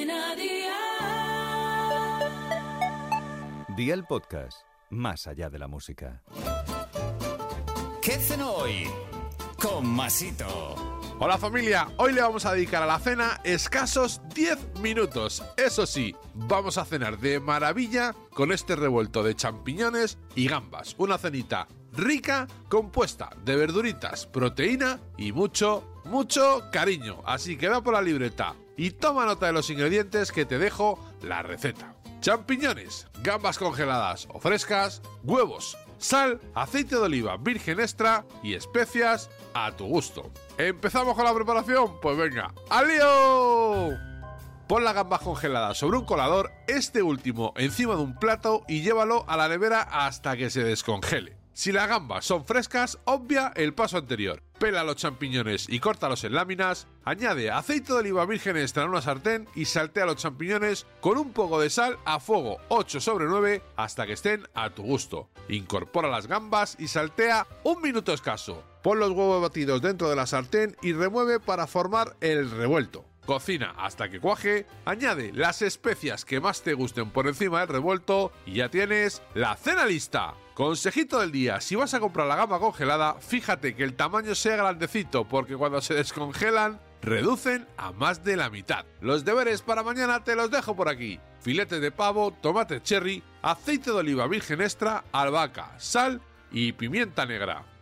Cadena Dial. Día el podcast, más allá de la música. ¿Qué hacen hoy? Con Masito. Hola familia, hoy le vamos a dedicar a la cena escasos 10 minutos. Eso sí, vamos a cenar de maravilla con este revuelto de champiñones y gambas. Una cenita rica compuesta de verduritas, proteína y mucho, mucho cariño. Así que va por la libreta y toma nota de los ingredientes que te dejo la receta. Champiñones, gambas congeladas o frescas, huevos, sal, aceite de oliva virgen extra y especias a tu gusto. ¿Empezamos con la preparación? Pues venga, ¡al lío! Pon las gambas congeladas sobre un colador, este último encima de un plato y llévalo a la nevera hasta que se descongele. Si las gambas son frescas, obvia el paso anterior. Pela los champiñones y córtalos en láminas, añade aceite de oliva virgen extra en una sartén y saltea los champiñones con un poco de sal a fuego 8 sobre 9 hasta que estén a tu gusto. Incorpora las gambas y saltea un minuto escaso. Pon los huevos batidos dentro de la sartén y remueve para formar el revuelto. Cocina hasta que cuaje, añade las especias que más te gusten por encima del revuelto y ya tienes la cena lista. Consejito del día, si vas a comprar la gamba congelada, fíjate que el tamaño sea grandecito porque cuando se descongelan reducen a más de la mitad. Los deberes para mañana te los dejo por aquí. Filete de pavo, tomate cherry, aceite de oliva virgen extra, albahaca, sal y pimienta negra.